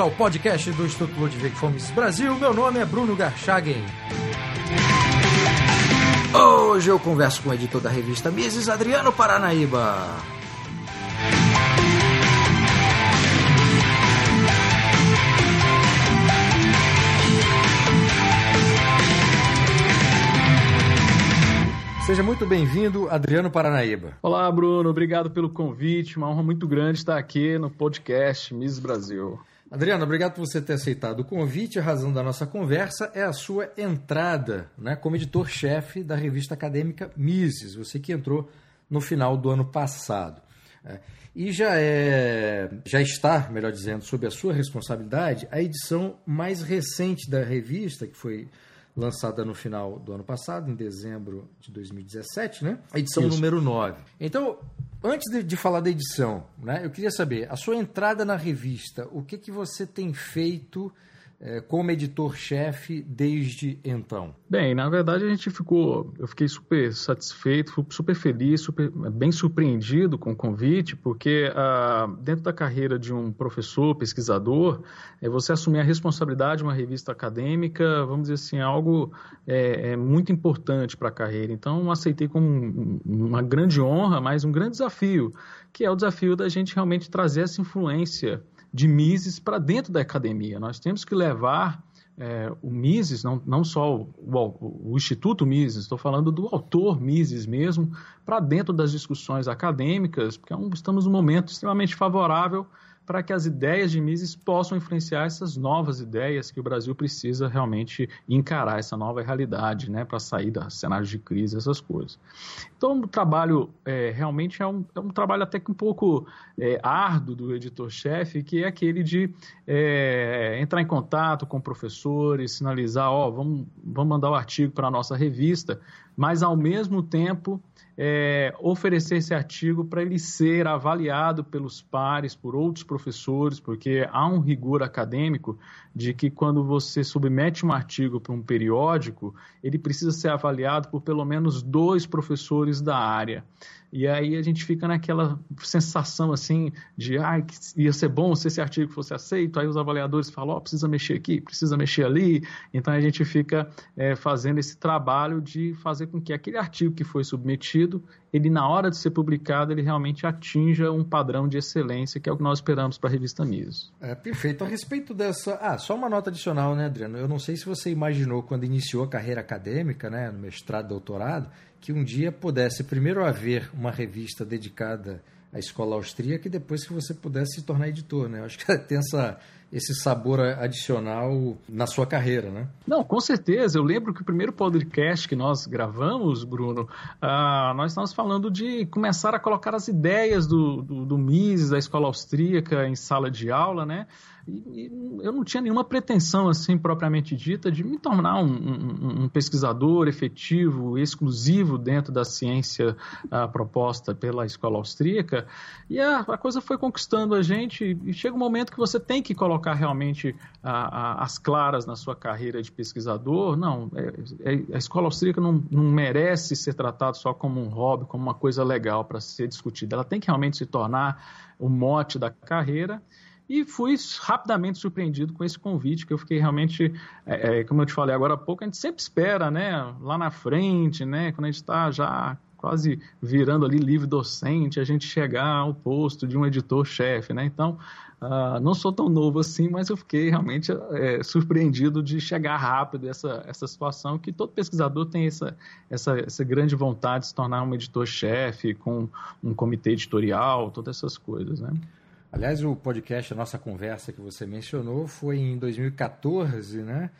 ao podcast do Instituto Ludwig Fomes Brasil. Meu nome é Bruno Garchagen. Hoje eu converso com o editor da revista Mises, Adriano Paranaíba. Seja muito bem-vindo, Adriano Paranaíba. Olá, Bruno. Obrigado pelo convite. Uma honra muito grande estar aqui no podcast Miss Brasil. Adriano, obrigado por você ter aceitado o convite. A razão da nossa conversa é a sua entrada né, como editor-chefe da revista acadêmica Mises, você que entrou no final do ano passado. É, e já, é, já está, melhor dizendo, sob a sua responsabilidade, a edição mais recente da revista, que foi lançada no final do ano passado, em dezembro de 2017, né? A edição Isso. número 9. Então, antes de, de, falar da edição, né, eu queria saber, a sua entrada na revista, o que, que você tem feito como editor-chefe desde então? Bem, na verdade a gente ficou, eu fiquei super satisfeito, super feliz, super, bem surpreendido com o convite, porque ah, dentro da carreira de um professor, pesquisador, é você assumir a responsabilidade de uma revista acadêmica, vamos dizer assim, algo é, é muito importante para a carreira. Então aceitei como uma grande honra, mas um grande desafio, que é o desafio da gente realmente trazer essa influência de Mises para dentro da academia. Nós temos que levar é, o Mises, não, não só o, o, o, Instituto Mises, estou falando do autor Mises mesmo, para dentro das discussões acadêmicas, porque é estamos num momento extremamente favorável para que as ideias de Mises possam influenciar essas novas ideias que o Brasil precisa realmente encarar, essa nova realidade, né, para sair dos cenários de crise, essas coisas. Então, o trabalho é, realmente é um, é um trabalho até que um pouco é, árduo do editor-chefe, que é aquele de é, entrar em contato com professores, sinalizar, ó, vamos, vamos mandar o artigo para a nossa revista, mas ao mesmo tempo é, oferecer esse artigo para ele ser avaliado pelos pares, por outros professores, porque há um rigor acadêmico de que quando você submete um artigo para um periódico, ele precisa ser avaliado por pelo menos dois professores da área. E aí a gente fica naquela sensação assim de ah, ia ser bom se esse artigo fosse aceito. Aí os avaliadores falam, oh, precisa mexer aqui, precisa mexer ali. Então a gente fica é, fazendo esse trabalho de fazer com que aquele artigo que foi submetido, ele na hora de ser publicado, ele realmente atinja um padrão de excelência, que é o que nós esperamos para a revista Mises. É, perfeito. A respeito dessa. Ah, só uma nota adicional, né, Adriano? Eu não sei se você imaginou quando iniciou a carreira acadêmica, né, no mestrado, doutorado que um dia pudesse primeiro haver uma revista dedicada à escola austríaca e depois que você pudesse se tornar editor, né? Eu acho que tem essa, esse sabor adicional na sua carreira, né? Não, com certeza. Eu lembro que o primeiro podcast que nós gravamos, Bruno, uh, nós estávamos falando de começar a colocar as ideias do, do, do Mises, da escola austríaca, em sala de aula, né? E, eu não tinha nenhuma pretensão, assim, propriamente dita, de me tornar um, um, um pesquisador efetivo, exclusivo dentro da ciência uh, proposta pela escola austríaca. E a, a, coisa foi conquistando a gente, e chega um momento que você tem que colocar realmente as claras na sua carreira de pesquisador. Não, é, é, a escola austríaca não, não merece ser tratada só como um hobby, como uma coisa legal para ser discutida. Ela tem que realmente se tornar o mote da carreira. E fui rapidamente surpreendido com esse convite, que eu fiquei realmente, é, é, como eu te falei agora há pouco, a gente sempre espera, né, lá na frente, né, quando a gente está já quase virando ali livre docente, a gente chegar ao posto de um editor-chefe, né? Então, uh, não sou tão novo assim, mas eu fiquei realmente é, surpreendido de chegar rápido essa, essa situação, que todo pesquisador tem essa, essa, essa grande vontade de se tornar um editor-chefe, com um comitê editorial, todas essas coisas, né? Aliás, o podcast, a nossa conversa que você mencionou, foi em 2014, né?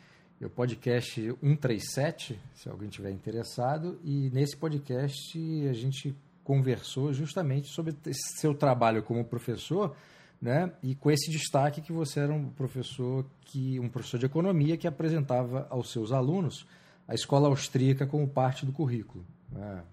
O podcast 137, se alguém tiver interessado. E nesse podcast a gente conversou justamente sobre seu trabalho como professor, né? E com esse destaque que você era um professor que um professor de economia que apresentava aos seus alunos a escola austríaca como parte do currículo.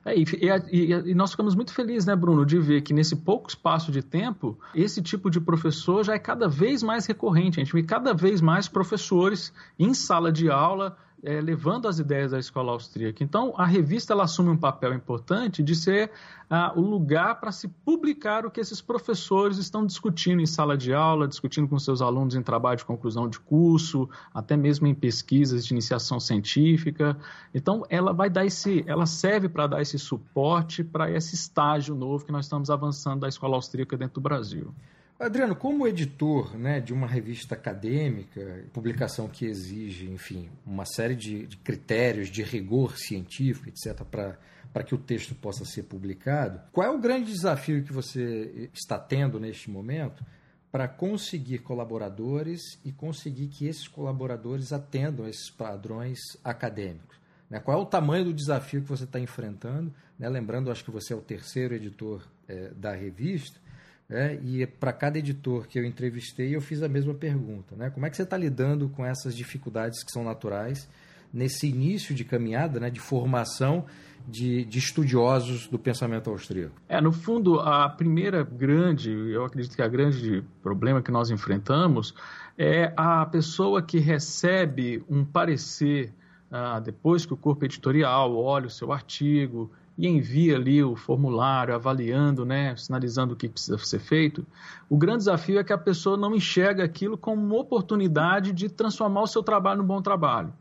É. É, e, e, e, nós ficamos muito felizes, né, Bruno, de ver que nesse pouco espaço de tempo, esse tipo de professor já é cada vez mais recorrente. A gente vê cada vez mais professores em sala de aula é, levando as ideias da escola austríaca. Então, a revista ela assume um papel importante de ser ah, o lugar para se publicar o que esses professores estão discutindo em sala de aula, discutindo com seus alunos em trabalho de conclusão de curso, até mesmo em pesquisas de iniciação científica. Então, ela vai dar esse, ela serve para dar esse suporte para esse estágio novo que nós estamos avançando da escola austríaca dentro do Brasil. Adriano, como editor né, de uma revista acadêmica, publicação que exige, enfim, uma série de, de critérios de rigor científico, etc., para que o texto possa ser publicado, qual é o grande desafio que você está tendo neste momento para conseguir colaboradores e conseguir que esses colaboradores atendam esses padrões acadêmicos? Né? Qual é o tamanho do desafio que você está enfrentando? Né? Lembrando, acho que você é o terceiro editor é, da revista né? E para cada editor que eu entrevistei, eu fiz a mesma pergunta. Né? Como é que você está lidando com essas dificuldades que são naturais nesse início de caminhada, né, de formação de, de, estudiosos do pensamento austríaco? É, no fundo, a primeira grande, eu acredito que a grande problema que nós enfrentamos é a pessoa que recebe um parecer ah, depois que o corpo editorial olha o seu artigo e envia ali o formulário avaliando, né, sinalizando o que precisa ser feito, o grande desafio é que a pessoa não enxerga aquilo como uma oportunidade de transformar o seu trabalho num bom trabalho.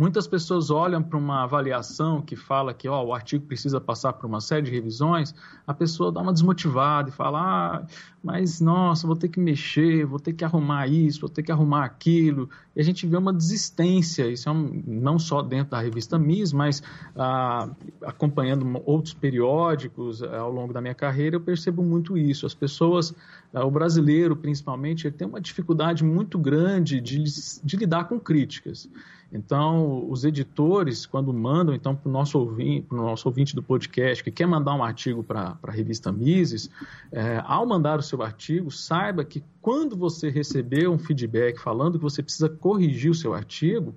Muitas pessoas olham para uma avaliação que fala que ó, o artigo precisa passar por uma série de revisões, a pessoa dá uma desmotivada e fala: ah, mas nossa, vou ter que mexer, vou ter que arrumar isso, vou ter que arrumar aquilo. E a gente vê uma desistência, isso é um, não só dentro da revista MIS, mas ah, acompanhando outros periódicos ah, ao longo da minha carreira, eu percebo muito isso. As pessoas, ah, o brasileiro principalmente, ele tem uma dificuldade muito grande de, de lidar com críticas. Então, os editores, quando mandam então para o nosso ouvinte, nosso ouvinte do podcast que quer mandar um artigo para a revista Mises, é, ao mandar o seu artigo, saiba que quando você receber um feedback falando que você precisa corrigir o seu artigo,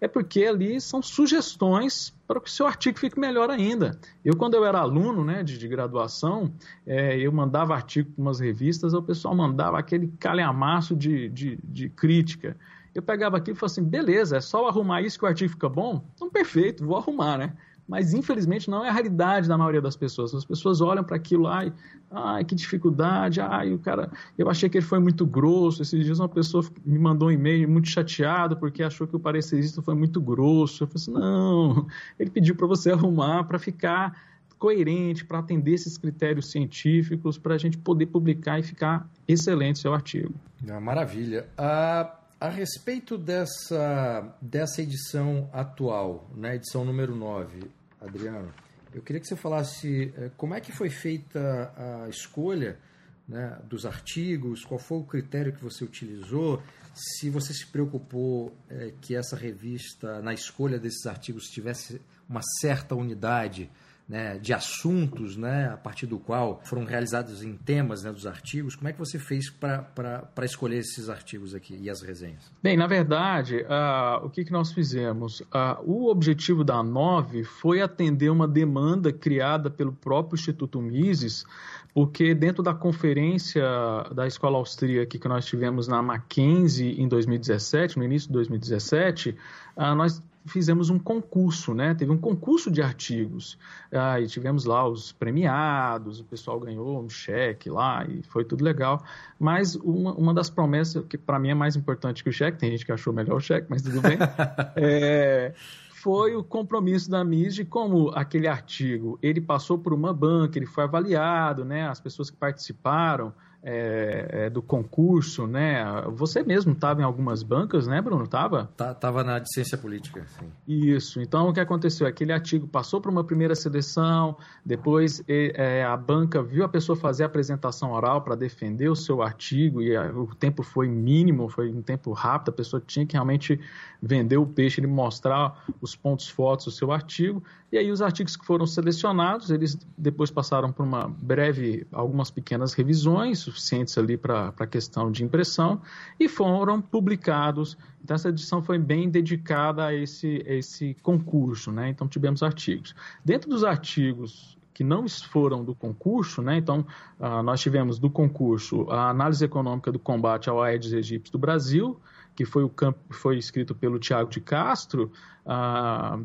é porque ali são sugestões para que o seu artigo fique melhor ainda. Eu, quando eu era aluno né, de, de graduação, é, eu mandava artigo para umas revistas, o pessoal mandava aquele calhamaço de, de, de crítica eu pegava aquilo e falava assim, beleza, é só arrumar isso que o artigo fica bom? Então, perfeito, vou arrumar, né? Mas, infelizmente, não é a realidade da maioria das pessoas. As pessoas olham para aquilo, ai, ai, que dificuldade, ai, o cara, eu achei que ele foi muito grosso. Esses dias uma pessoa me mandou um e-mail muito chateado porque achou que o parecerista foi muito grosso. Eu falei assim, não, ele pediu para você arrumar para ficar coerente, para atender esses critérios científicos, para a gente poder publicar e ficar excelente seu artigo. Ah, maravilha. Uh... A respeito dessa, dessa edição atual, né, edição número 9, Adriano, eu queria que você falasse eh, como é que foi feita a escolha né, dos artigos, qual foi o critério que você utilizou, se você se preocupou é, que essa revista, na escolha desses artigos, tivesse uma certa unidade né, de assuntos, né, a partir do qual foram realizados em temas né, dos artigos. Como é que você fez para escolher esses artigos aqui e as resenhas? Bem, na verdade, uh, o que, que nós fizemos? Uh, o objetivo da NOVE foi atender uma demanda criada pelo próprio Instituto Mises, porque dentro da conferência da Escola Austríaca que nós tivemos na Mackenzie em 2017, no início de 2017, uh, ah, nós fizemos um concurso, né? Teve um concurso de artigos. Ah, e tivemos lá os premiados, o pessoal ganhou um cheque lá e foi tudo legal. Mas uma, uma das promessas, que para mim é mais importante que o cheque, tem gente que achou melhor o cheque, mas tudo bem, é, foi o compromisso da MIS de como aquele artigo ele passou por uma banca, ele foi avaliado, né? As pessoas que participaram é, é, do concurso, né? Você mesmo estava em algumas bancas, né, Bruno? Tava? Tá, tava na de ciência política, sim. Isso. Então, o que aconteceu? Aquele artigo passou por uma primeira seleção, depois é, a banca viu a pessoa fazer a apresentação oral para defender o seu artigo e a, o tempo foi mínimo, foi um tempo rápido, a pessoa tinha que realmente vender o peixe e mostrar os pontos fortes do seu artigo. E aí os artigos que foram selecionados, eles depois passaram por uma breve, algumas pequenas revisões, suficientes ali para a questão de impressão, e foram publicados. Então essa edição foi bem dedicada a esse, esse concurso, né? Então tivemos artigos. Dentro dos artigos que não foram do concurso, né? Então, uh, nós tivemos do concurso a análise econômica do combate ao Aedes aegypti do Brasil, que foi, o campo, foi escrito pelo Tiago de Castro, uh,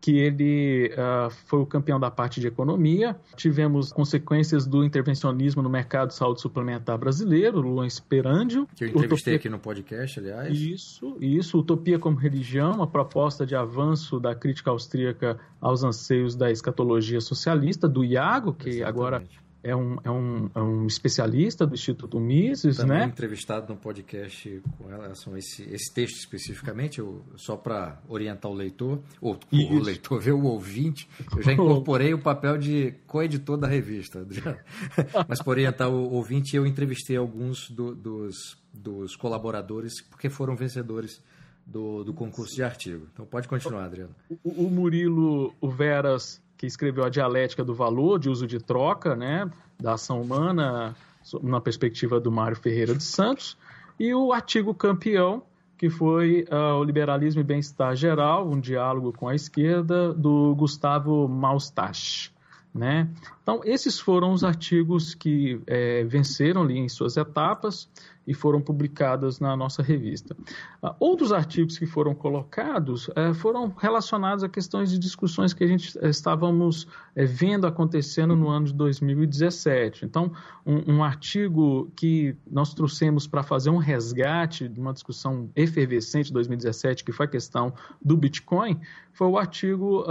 que ele uh, foi o campeão da parte de economia. Tivemos consequências do intervencionismo no mercado de saúde suplementar brasileiro, Luan Esperandio. Que eu entrevistei Utopia... aqui no podcast, aliás. Isso, isso. Utopia como religião, uma proposta de avanço da crítica austríaca aos anseios da escatologia socialista, do Iago, que Exatamente. agora é um, é um, é um especialista do Instituto Mises, Também né? entrevistado no podcast com relação a esse, esse texto especificamente, eu, só para orientar o leitor, ou o, o leitor, ver o ouvinte, eu já incorporei o papel de co-editor da revista. Mas para orientar o ouvinte, eu entrevistei alguns do, dos, dos colaboradores, porque foram vencedores do, do concurso de artigo. Então pode continuar, Adriano. O, o Murilo, o Veras que escreveu a dialética do valor, de uso de troca, né, da ação humana, na perspectiva do Mário Ferreira de Santos, e o artigo campeão, que foi uh, o Liberalismo e Bem-Estar Geral, um diálogo com a esquerda, do Gustavo Maustache. Né? Então, esses foram os artigos que é, venceram ali em suas etapas e foram publicadas na nossa revista. Uh, outros artigos que foram colocados uh, foram relacionados a questões de discussões que a gente uh, estávamos vendo acontecendo no ano de 2017. Então, um, artigo que nós trouxemos para fazer um resgate de uma discussão efervescente de 2017, que foi a questão do Bitcoin, foi o artigo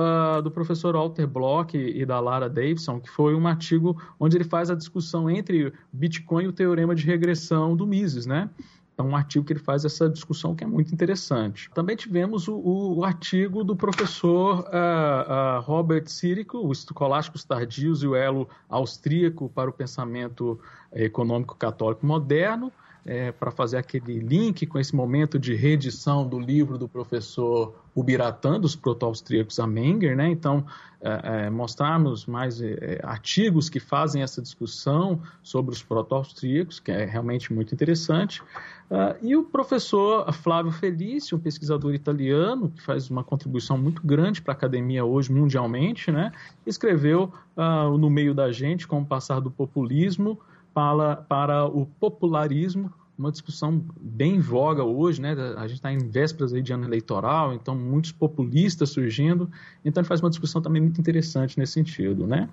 do professor Walter Bloch e da Lara Davidson, que foi um artigo onde ele faz a discussão entre Bitcoin e o teorema de regressão do Mises, né? É um artigo que ele faz essa discussão que é muito interessante. Também tivemos o, o artigo do professor uh, uh, Robert Sirico, o Escolásticos Tardios e o Elo Austríaco para o Pensamento Econômico Católico Moderno, é, para fazer aquele link com esse momento de reedição do livro do professor Ubiratã, dos proto-austríacos a Menger, né? Então, é, é, mostrarmos mais é, artigos que fazem essa discussão sobre os proto-austríacos, que é realmente muito interessante. Uh, e o professor Flávio Felício, um pesquisador italiano, que faz uma contribuição muito grande para a academia hoje mundialmente, né? escreveu uh, No Meio da Gente, Como Passar do Populismo para, para o popularismo, uma discussão bem em voga hoje, né? A gente está em vésperas aí de ano eleitoral, então muitos populistas surgindo, então ele faz uma discussão também muito interessante nesse sentido, né?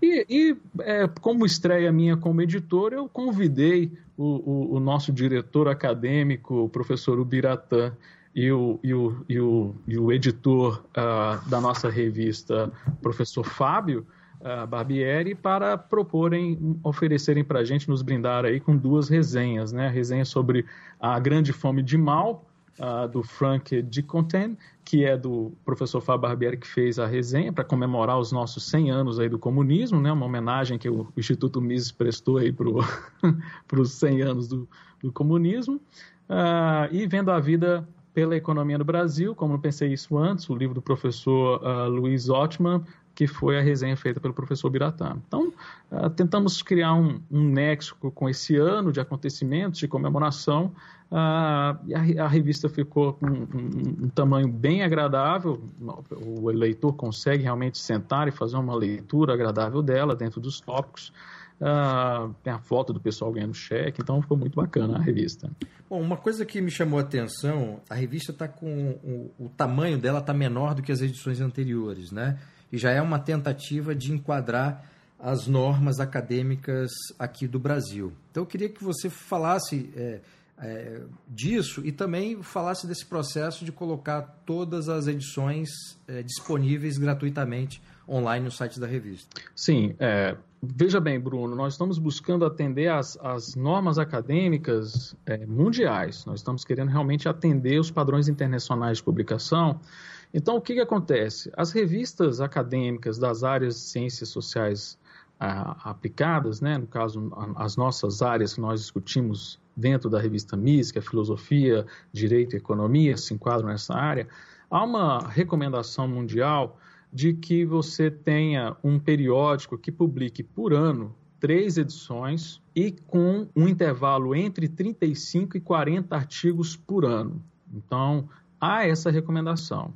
E, e é, como estreia minha como editor, eu convidei o, o, o nosso diretor acadêmico, o professor Ubiratã, e o, e o, e o, e o editor uh, da nossa revista, professor Fábio, Barbieri para proporem, oferecerem para a gente, nos brindar aí com duas resenhas, né? A resenha sobre a grande fome de mal, uh, do Frank Diconten, que é do professor Fábio Barbieri que fez a resenha para comemorar os nossos 100 anos aí do comunismo, né? Uma homenagem que o Instituto Mises prestou aí para os 100 anos do, do comunismo. Uh, e vendo a vida pela economia no Brasil, como não pensei isso antes, o livro do professor uh, Luiz Ottman, que foi a resenha feita pelo professor Biratã. Então, uh, tentamos criar um, um, nexo com esse ano de acontecimentos, de comemoração, uh, e a, a, revista ficou com um, um, um, tamanho bem agradável, o leitor consegue realmente sentar e fazer uma leitura agradável dela dentro dos tópicos. Uh, tem a foto do pessoal ganhando cheque, então ficou muito bacana a revista. Bom, uma coisa que me chamou a atenção, a revista está com o, o, tamanho dela está menor do que as edições anteriores, né? E já é uma tentativa de enquadrar as normas acadêmicas aqui do Brasil. Então eu queria que você falasse é, é, disso e também falasse desse processo de colocar todas as edições é, disponíveis gratuitamente online no site da revista. Sim, é, veja bem, Bruno, nós estamos buscando atender as, as normas acadêmicas é, mundiais, nós estamos querendo realmente atender os padrões internacionais de publicação então, o que, que acontece? As revistas acadêmicas das áreas de ciências sociais ah, aplicadas, né, no caso, as nossas áreas que nós discutimos dentro da revista MIS, que é filosofia, direito e economia, se enquadram nessa área, há uma recomendação mundial de que você tenha um periódico que publique por ano três edições e com um intervalo entre 35 e 40 artigos por ano. Então, há essa recomendação.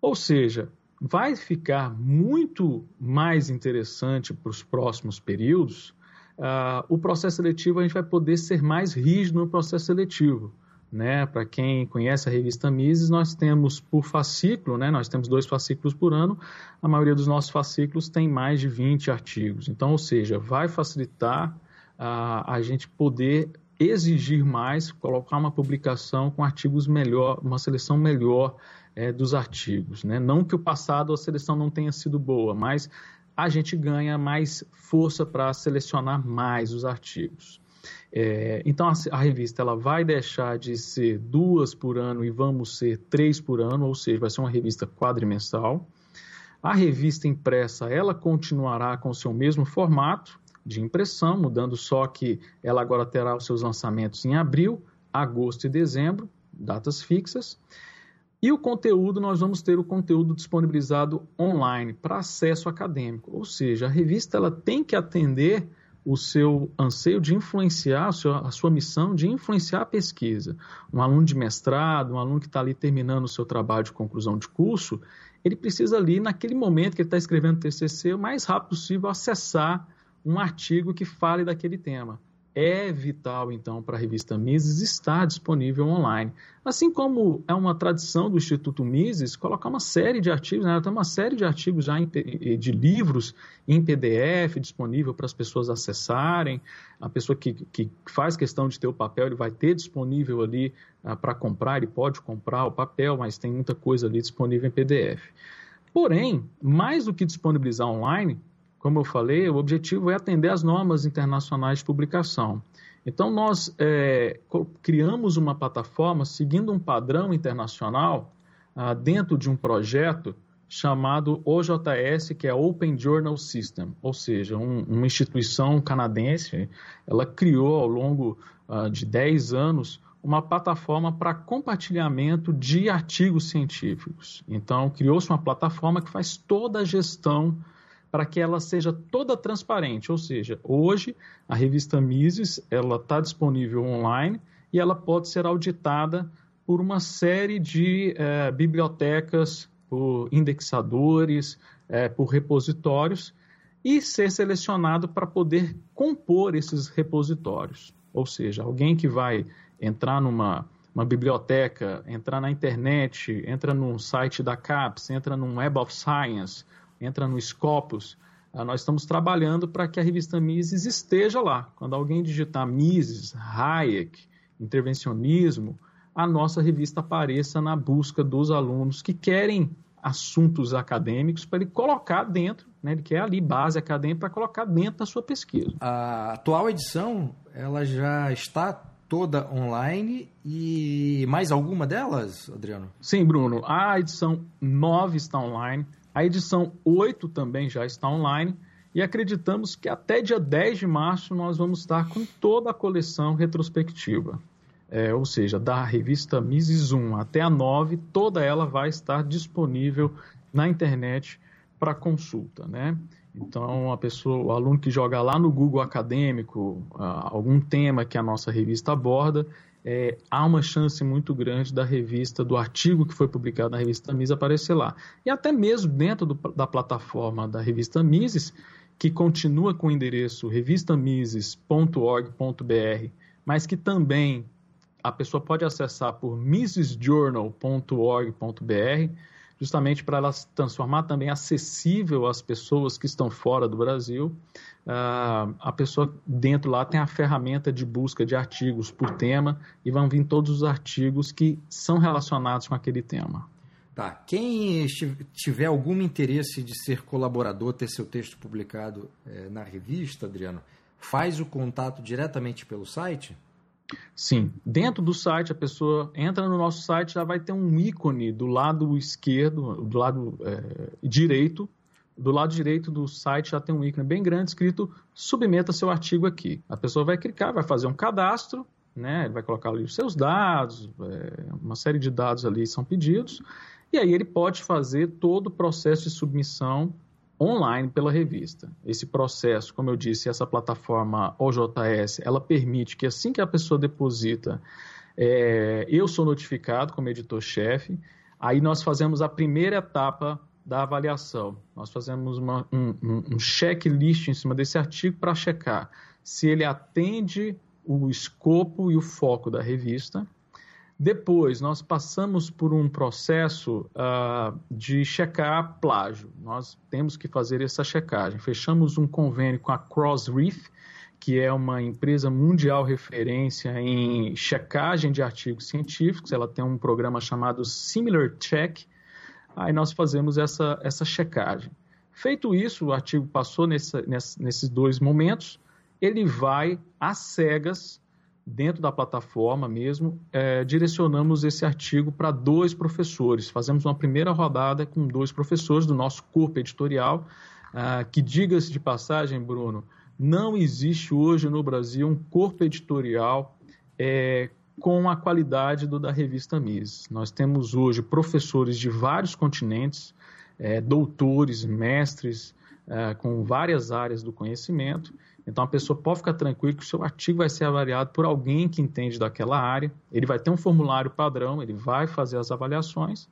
Ou seja, vai ficar muito mais interessante para os próximos períodos. Uh, o processo seletivo a gente vai poder ser mais rígido no processo seletivo. Né? Para quem conhece a revista Mises, nós temos por fascículo, né? nós temos dois fascículos por ano, a maioria dos nossos fascículos tem mais de 20 artigos. Então, ou seja, vai facilitar uh, a gente poder exigir mais, colocar uma publicação com artigos melhor, uma seleção melhor é, dos artigos. Né? Não que o passado a seleção não tenha sido boa, mas a gente ganha mais força para selecionar mais os artigos. É, então a, a, revista ela vai deixar de ser duas por ano e vamos ser três por ano, ou seja, vai ser uma revista quadrimensal. A revista impressa ela continuará com o seu mesmo formato, de impressão, mudando só que ela agora terá os seus lançamentos em abril, agosto e dezembro, datas fixas. E o conteúdo, nós vamos ter o conteúdo disponibilizado online para acesso acadêmico, ou seja, a revista ela tem que atender o seu anseio de influenciar, a sua missão de influenciar a pesquisa. Um aluno de mestrado, um aluno que está ali terminando o seu trabalho de conclusão de curso, ele precisa ali, naquele momento que ele está escrevendo o TCC, o mais rápido possível acessar um artigo que fale daquele tema. É vital, então, para a revista Mises estar disponível online. Assim como é uma tradição do Instituto Mises colocar uma série de artigos, né? tem uma série de artigos já em, de livros em PDF disponível para as pessoas acessarem. A pessoa que, que faz questão de ter o papel, ele vai ter disponível ali uh, para comprar, ele pode comprar o papel, mas tem muita coisa ali disponível em PDF. Porém, mais do que disponibilizar online, como eu falei, o objetivo é atender às normas internacionais de publicação. Então, nós é, criamos uma plataforma seguindo um padrão internacional ah, dentro de um projeto chamado OJS, que é Open Journal System, ou seja, um, uma instituição canadense, ela criou ao longo ah, de 10 anos uma plataforma para compartilhamento de artigos científicos. Então, criou-se uma plataforma que faz toda a gestão para que ela seja toda transparente. Ou seja, hoje a revista Mises ela está disponível online e ela pode ser auditada por uma série de é, bibliotecas, por indexadores, é, por repositórios e ser selecionado para poder compor esses repositórios. Ou seja, alguém que vai entrar numa uma biblioteca, entrar na internet, entra num site da CAPES, entra num Web of Science, entra no Scopus, ah, nós estamos trabalhando para que a revista Mises esteja lá. Quando alguém digitar Mises, Hayek, intervencionismo, a nossa revista apareça na busca dos alunos que querem assuntos acadêmicos para ele colocar dentro, né? ele quer ali base acadêmica para colocar dentro da sua pesquisa. A atual edição, ela já está toda online e mais alguma delas, Adriano? Sim, Bruno. A edição 9 está online, a edição 8 também já está online e acreditamos que até dia 10 de março nós vamos estar com toda a coleção retrospectiva. É, ou seja, da revista Mises 1 até a 9, toda ela vai estar disponível na internet para consulta, né? Então, a pessoa, o aluno que joga lá no Google Acadêmico uh, algum tema que a nossa revista aborda, é, há uma chance muito grande da revista, do artigo que foi publicado na revista Mises aparecer lá. E até mesmo dentro do, da plataforma da revista Mises, que continua com o endereço revistamises.org.br, mas que também a pessoa pode acessar por misesjournal.org.br justamente para ela se transformar também acessível às pessoas que estão fora do Brasil. Uh, a pessoa dentro lá tem a ferramenta de busca de artigos por tema e vão vir todos os artigos que são relacionados com aquele tema. Tá. Quem tiver algum interesse de ser colaborador, ter seu texto publicado é, na revista, Adriano, faz o contato diretamente pelo site? Sim, dentro do site, a pessoa entra no nosso site, já vai ter um ícone do lado esquerdo, do lado é, direito. Do lado direito do site já tem um ícone bem grande escrito submeta seu artigo aqui. A pessoa vai clicar, vai fazer um cadastro, né? Ele vai colocar ali os seus dados, é, uma série de dados ali são pedidos, e aí ele pode fazer todo o processo de submissão online pela revista. Esse processo, como eu disse, essa plataforma OJS, ela permite que assim que a pessoa deposita, é, eu sou notificado como editor-chefe, aí nós fazemos a primeira etapa da avaliação. Nós fazemos uma, um, um checklist em cima desse artigo para checar se ele atende o escopo e o foco da revista. Depois, nós passamos por um processo uh, de checar plágio. Nós temos que fazer essa checagem. Fechamos um convênio com a Crossreef, que é uma empresa mundial referência em checagem de artigos científicos. Ela tem um programa chamado Similar Check. Aí nós fazemos essa, essa checagem. Feito isso, o artigo passou nessa, nessa, nesses dois momentos, ele vai às cegas, dentro da plataforma mesmo, é, direcionamos esse artigo para dois professores. Fazemos uma primeira rodada com dois professores do nosso corpo editorial, ah, que diga-se de passagem, Bruno, não existe hoje no Brasil um corpo editorial é, com a qualidade do da revista Mises. Nós temos hoje professores de vários continentes, é, doutores, mestres, é, com várias áreas do conhecimento. Então a pessoa pode ficar tranquila que o seu artigo vai ser avaliado por alguém que entende daquela área. Ele vai ter um formulário padrão, ele vai fazer as avaliações.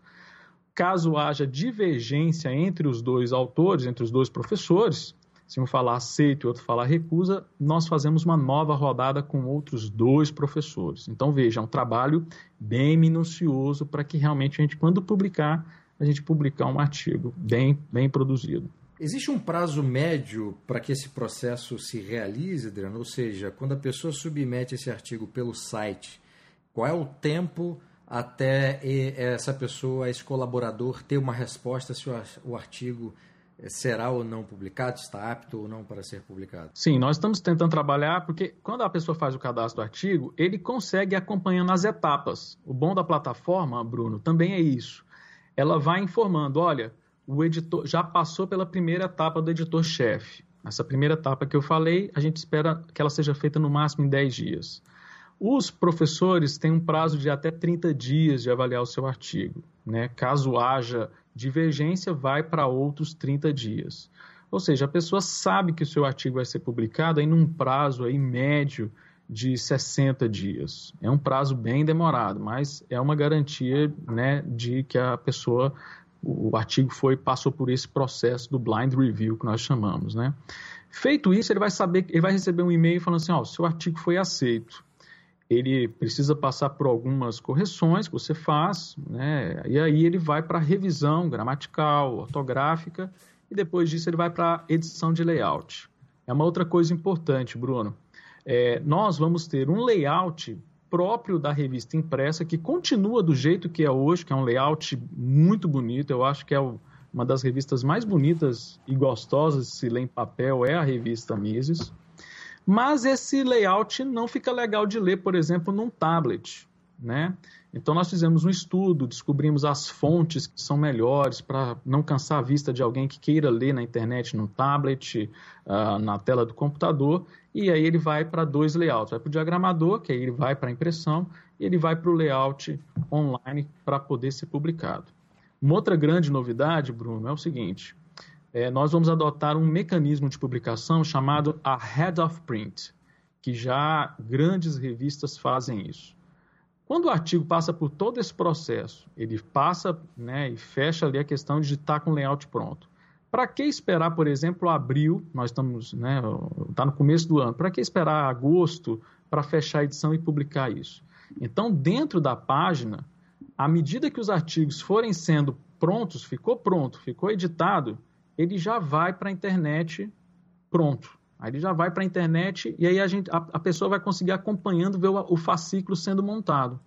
Caso haja divergência entre os dois autores, entre os dois professores, se um falar aceito e outro falar recusa, nós fazemos uma nova rodada com outros dois professores. Então, veja, é um trabalho bem minucioso para que realmente a gente, quando publicar, a gente publicar um artigo bem, bem produzido. Existe um prazo médio para que esse processo se realize, Adriano? Ou seja, quando a pessoa submete esse artigo pelo site, qual é o tempo até essa pessoa, esse colaborador, ter uma resposta se o artigo será ou não publicado, está apto ou não para ser publicado? Sim, nós estamos tentando trabalhar porque quando a pessoa faz o cadastro do artigo, ele consegue acompanhando as etapas. O bom da plataforma, Bruno, também é isso. Ela vai informando, olha, o editor já passou pela primeira etapa do editor-chefe. Essa primeira etapa que eu falei, a gente espera que ela seja feita no máximo em 10 dias. Os professores têm um prazo de até 30 dias de avaliar o seu artigo. Né? Caso haja divergência, vai para outros 30 dias. Ou seja, a pessoa sabe que o seu artigo vai ser publicado em um prazo aí médio de 60 dias. É um prazo bem demorado, mas é uma garantia né, de que a pessoa, o artigo foi passou por esse processo do blind review que nós chamamos, né? Feito isso, ele vai saber, ele vai receber um e-mail falando assim, ó, oh, seu artigo foi aceito ele precisa passar por algumas correções que você faz, né? e aí ele vai para revisão gramatical, ortográfica, e depois disso ele vai para edição de layout. É uma outra coisa importante, Bruno. É, nós vamos ter um layout próprio da revista impressa que continua do jeito que é hoje, que é um layout muito bonito. Eu acho que é uma das revistas mais bonitas e gostosas de se ler em papel é a revista Mises. Mas esse layout não fica legal de ler, por exemplo, num tablet. Né? Então nós fizemos um estudo, descobrimos as fontes que são melhores para não cansar a vista de alguém que queira ler na internet, no tablet, uh, na tela do computador, e aí ele vai para dois layouts, vai para o diagramador, que aí ele vai para a impressão, e ele vai para o layout online para poder ser publicado. Uma outra grande novidade, Bruno, é o seguinte: é, nós vamos adotar um mecanismo de publicação chamado a Head of Print, que já grandes revistas fazem isso. Quando o artigo passa por todo esse processo, ele passa né, e fecha ali a questão de estar com o layout pronto. Para que esperar, por exemplo, abril, nós estamos, né, está no começo do ano, para que esperar agosto para fechar a edição e publicar isso? Então, dentro da página, à medida que os artigos forem sendo prontos, ficou pronto, ficou editado, ele já vai para a internet pronto. Aí ele já vai para a internet e aí a, gente, a, a, pessoa vai conseguir acompanhando ver o, o fascículo sendo montado.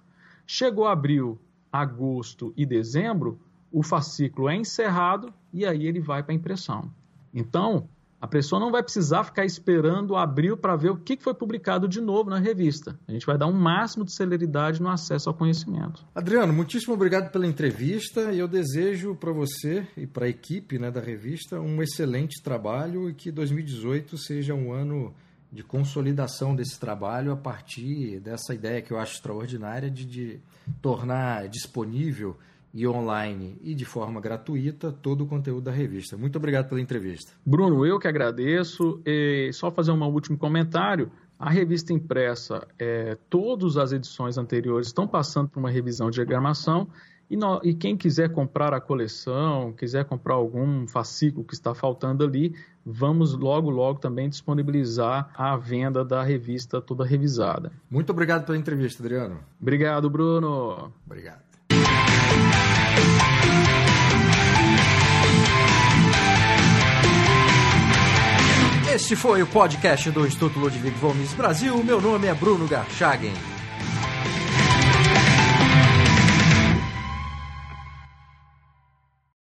Chegou abril, agosto e dezembro, o fascículo é encerrado e aí ele vai para a impressão. Então, a pessoa não vai precisar ficar esperando abril para ver o que foi publicado de novo na revista. A gente vai dar um máximo de celeridade no acesso ao conhecimento. Adriano, muitíssimo obrigado pela entrevista e eu desejo para você e para a equipe né, da revista um excelente trabalho e que 2018 seja um ano de consolidação desse trabalho a partir dessa ideia que eu acho extraordinária de, de tornar disponível e online e de forma gratuita todo o conteúdo da revista. Muito obrigado pela entrevista. Bruno, eu que agradeço. E só fazer um último comentário. A revista impressa, é, todas as edições anteriores estão passando por uma revisão de diagramação E, no, e, quem quiser comprar a coleção, quiser comprar algum fascículo que está faltando ali, vamos logo, logo também disponibilizar a venda da revista toda revisada. Muito obrigado pela entrevista, Adriano. Obrigado, Bruno. Obrigado. Este foi o podcast do Instituto Ludwig Gomes Brasil. Meu nome é Bruno Garchagen.